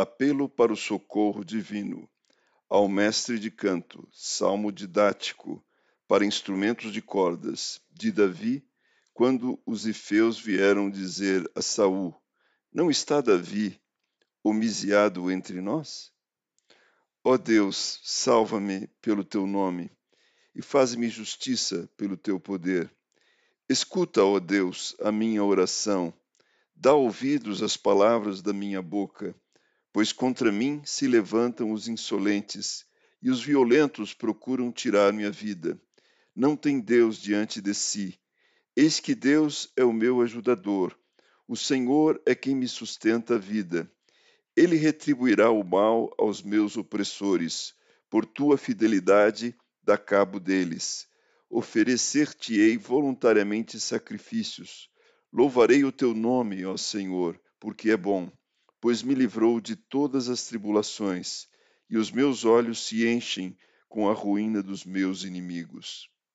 Apelo para o socorro divino. Ao mestre de canto, salmo didático para instrumentos de cordas, de Davi, quando os ifeus vieram dizer a Saul: Não está Davi homiciado entre nós? Ó Deus, salva-me pelo teu nome e faz-me justiça pelo teu poder. Escuta, ó Deus, a minha oração. Dá ouvidos às palavras da minha boca Pois contra mim se levantam os insolentes, e os violentos procuram tirar minha vida. Não tem Deus diante de si. Eis que Deus é o meu ajudador. O Senhor é quem me sustenta a vida. Ele retribuirá o mal aos meus opressores. Por tua fidelidade, dá cabo deles. Oferecer-te-ei voluntariamente sacrifícios. Louvarei o teu nome, ó Senhor, porque é bom pois me livrou de todas as tribulações, e os meus olhos se enchem com a ruína dos meus inimigos.